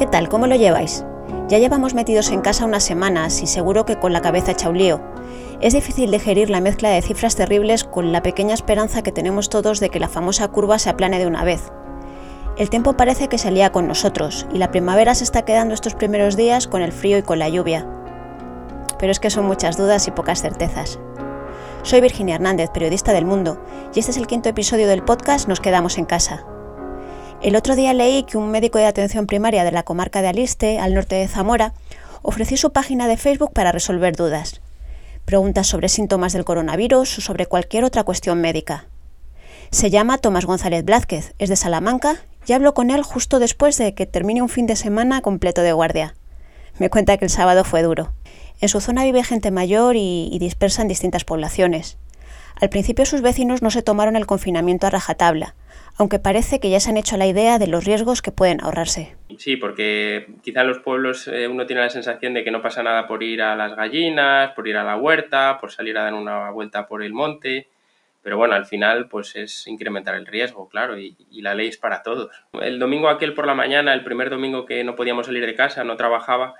¿Qué tal? ¿Cómo lo lleváis? Ya llevamos metidos en casa unas semanas y seguro que con la cabeza hecha un lío. Es difícil digerir la mezcla de cifras terribles con la pequeña esperanza que tenemos todos de que la famosa curva se aplane de una vez. El tiempo parece que se lía con nosotros y la primavera se está quedando estos primeros días con el frío y con la lluvia. Pero es que son muchas dudas y pocas certezas. Soy Virginia Hernández, periodista del Mundo, y este es el quinto episodio del podcast Nos quedamos en casa. El otro día leí que un médico de atención primaria de la comarca de Aliste, al norte de Zamora, ofreció su página de Facebook para resolver dudas preguntas sobre síntomas del coronavirus o sobre cualquier otra cuestión médica. Se llama Tomás González Blázquez, es de Salamanca y hablo con él justo después de que termine un fin de semana completo de guardia. Me cuenta que el sábado fue duro. En su zona vive gente mayor y, y dispersa en distintas poblaciones. Al principio sus vecinos no se tomaron el confinamiento a rajatabla, aunque parece que ya se han hecho la idea de los riesgos que pueden ahorrarse. Sí, porque quizá en los pueblos eh, uno tiene la sensación de que no pasa nada por ir a las gallinas, por ir a la huerta, por salir a dar una vuelta por el monte, pero bueno, al final pues es incrementar el riesgo, claro, y, la ley es para todos. El domingo aquel por la mañana, el primer domingo que no podíamos salir de casa, no trabajaba,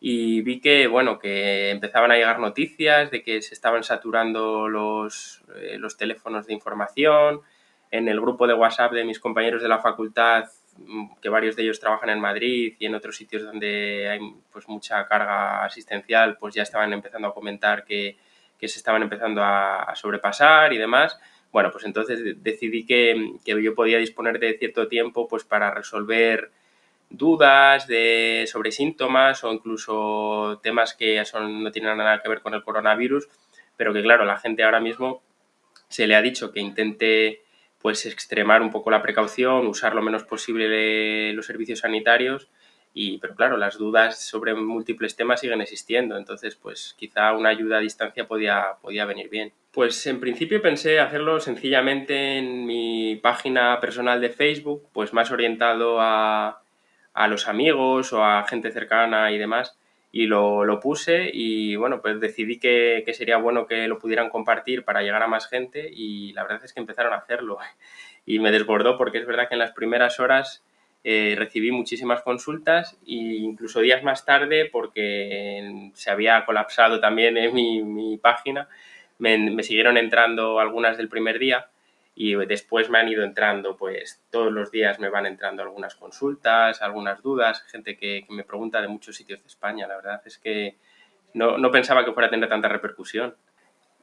y vi que, bueno, que empezaban a llegar noticias de que se estaban saturando los, eh, los teléfonos de información, en el grupo de WhatsApp de mis compañeros de la facultad, mm, que varios de ellos trabajan en Madrid y en otros sitios donde hay pues, mucha carga asistencial, pues ya estaban empezando a comentar que, que se estaban empezando a, a, sobrepasar y demás. Bueno, pues entonces decidí que, que, yo podía disponer de cierto tiempo pues, para resolver dudas de, sobre síntomas o incluso temas que son, no tienen nada que ver con el coronavirus, pero que claro, la gente ahora mismo se le ha dicho que intente pues extremar un poco la precaución, usar lo menos posible los servicios sanitarios y, pero claro, las dudas sobre múltiples temas siguen existiendo, entonces pues quizá una ayuda a distancia podía, podía venir bien. Pues en principio pensé hacerlo sencillamente en mi página personal de Facebook, pues más orientado a, a los amigos o a gente cercana y demás, y lo, lo, puse y bueno, pues decidí que, que, sería bueno que lo pudieran compartir para llegar a más gente y la verdad es que empezaron a hacerlo. Y me desbordó porque es verdad que en las primeras horas eh, recibí muchísimas consultas e incluso días más tarde porque se había colapsado también en mi, mi página, me, me siguieron entrando algunas del primer día y después me han ido entrando, pues todos los días me van entrando algunas consultas, algunas dudas, gente que, me pregunta de muchos sitios de España. La verdad es que no, no, pensaba que fuera a tener tanta repercusión.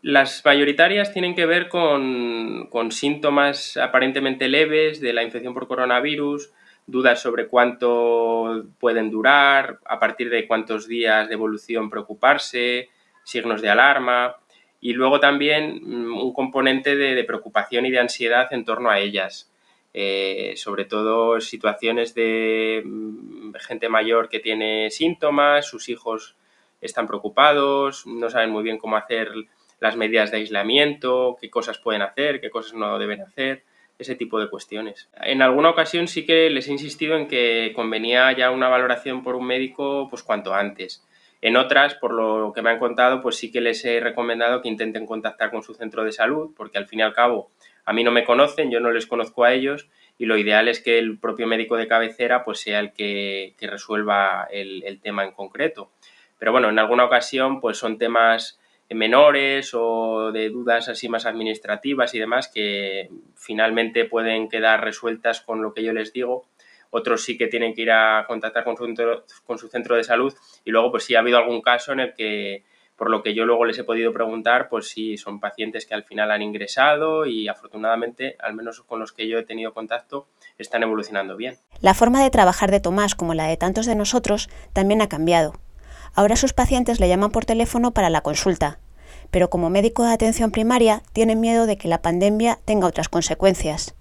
Las mayoritarias tienen que ver con, con síntomas aparentemente leves de la infección por coronavirus, dudas sobre cuánto pueden durar, a partir de cuántos días de evolución preocuparse, signos de alarma y luego también mm, un componente de, de preocupación y de ansiedad en torno a ellas. Eh, sobre todo situaciones de mm, gente mayor que tiene síntomas, sus hijos están preocupados, no saben muy bien cómo hacer las medidas de aislamiento, qué cosas pueden hacer, qué cosas no deben hacer, ese tipo de cuestiones. En alguna ocasión sí que les he insistido en que convenía ya una valoración por un médico pues cuanto antes en otras, por lo que me han contado, pues sí que les he recomendado que intenten contactar con su centro de salud, porque al fin y al cabo a mí no me conocen, yo no les conozco a ellos y lo ideal es que el propio médico de cabecera pues sea el que, resuelva el, el, tema en concreto. Pero bueno, en alguna ocasión pues son temas menores o de dudas así más administrativas y demás que finalmente pueden quedar resueltas con lo que yo les digo otros sí que tienen que ir a contactar con su, centro, de salud y luego pues sí ha habido algún caso en el que por lo que yo luego les he podido preguntar, pues sí, son pacientes que al final han ingresado y afortunadamente, al menos con los que yo he tenido contacto, están evolucionando bien. La forma de trabajar de Tomás, como la de tantos de nosotros, también ha cambiado. Ahora sus pacientes le llaman por teléfono para la consulta, pero como médico de atención primaria tienen miedo de que la pandemia tenga otras consecuencias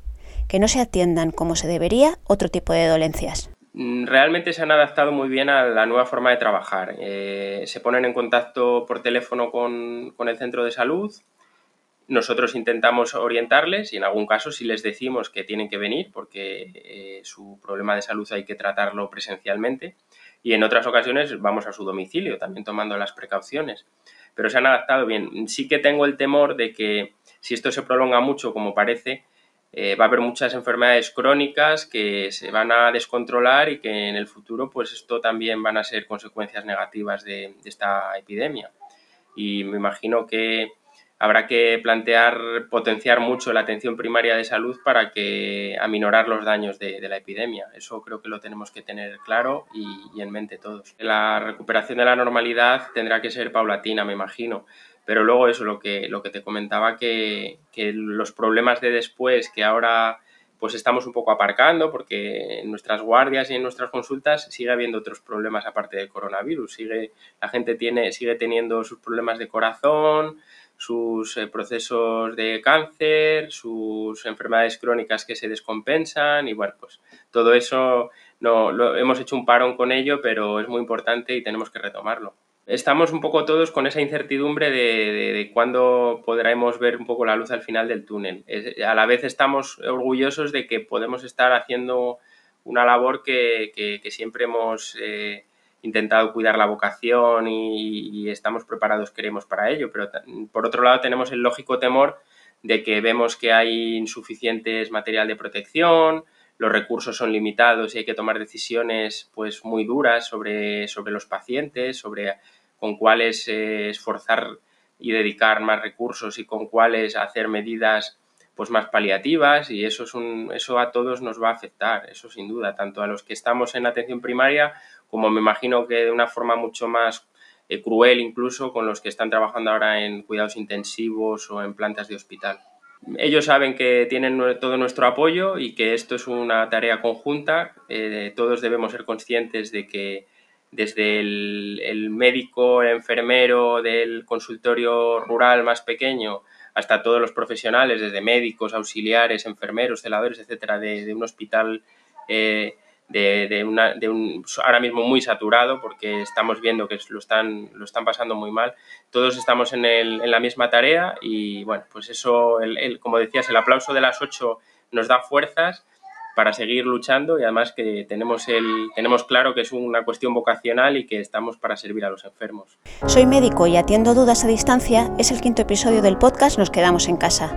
que no se atiendan como se debería otro tipo de dolencias. Mm, realmente se han adaptado muy bien a la nueva forma de trabajar. Eh, se ponen en contacto por teléfono con, con, el centro de salud. Nosotros intentamos orientarles y en algún caso si les decimos que tienen que venir porque eh, su problema de salud hay que tratarlo presencialmente y en otras ocasiones vamos a su domicilio también tomando las precauciones. Pero se han adaptado bien. Sí que tengo el temor de que si esto se prolonga mucho como parece, eh, va a haber muchas enfermedades crónicas que se van a descontrolar y que en el futuro pues esto también van a ser consecuencias negativas de, esta epidemia. Y me imagino que habrá que plantear potenciar mucho la atención primaria de salud para que aminorar los daños de, la epidemia. Eso creo que lo tenemos que tener claro y, y en mente todos. La recuperación de la normalidad tendrá que ser paulatina, me imagino pero luego eso, lo que, lo que te comentaba, que, que los problemas de después, que ahora pues estamos un poco aparcando, porque en nuestras guardias y en nuestras consultas sigue habiendo otros problemas aparte del coronavirus. Sigue, la gente tiene, sigue teniendo sus problemas de corazón, sus eh, procesos de cáncer, sus enfermedades crónicas que se descompensan y bueno, pues todo eso no, lo, hemos hecho un parón con ello, pero es muy importante y tenemos que retomarlo estamos un poco todos con esa incertidumbre de, cuándo podremos ver un poco la luz al final del túnel. a la vez estamos orgullosos de que podemos estar haciendo una labor que, siempre hemos eh, intentado cuidar la vocación y, estamos preparados, queremos para ello, pero por otro lado tenemos el lógico temor de que vemos que hay insuficientes material de protección, los recursos son limitados y hay que tomar decisiones pues muy duras sobre, sobre los pacientes, sobre con cuáles eh, esforzar y dedicar más recursos y con cuáles hacer medidas pues más paliativas y eso es un, eso a todos nos va a afectar, eso sin duda, tanto a los que estamos en atención primaria como me imagino que de una forma mucho más eh, cruel incluso con los que están trabajando ahora en cuidados intensivos o en plantas de hospital. Ellos saben que tienen todo nuestro apoyo y que esto es una tarea conjunta. Eh, todos debemos ser conscientes de que desde el, médico, el enfermero del consultorio rural más pequeño hasta todos los profesionales, desde médicos, auxiliares, enfermeros, celadores, etcétera, de, un hospital eh, de, un, ahora mismo muy saturado, porque estamos viendo que lo están, lo están pasando muy mal. Todos estamos en, la misma tarea y, bueno, pues eso, el, como decías, el aplauso de las ocho nos da fuerzas para seguir luchando y además que tenemos, el, tenemos claro que es una cuestión vocacional y que estamos para servir a los enfermos. Soy médico y atiendo dudas a distancia. Es el quinto episodio del podcast Nos quedamos en casa.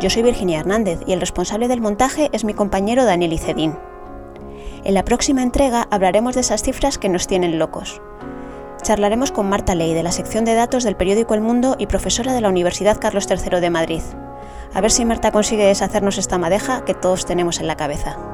Yo soy Virginia Hernández y el responsable del montaje es mi compañero Daniel Icedín. En la próxima entrega hablaremos de esas cifras que nos tienen locos. Charlaremos con Marta Ley de la sección de datos del periódico El Mundo y profesora de la Universidad Carlos III de Madrid. A ver si Marta consigue deshacernos esta madeja que todos tenemos en la cabeza.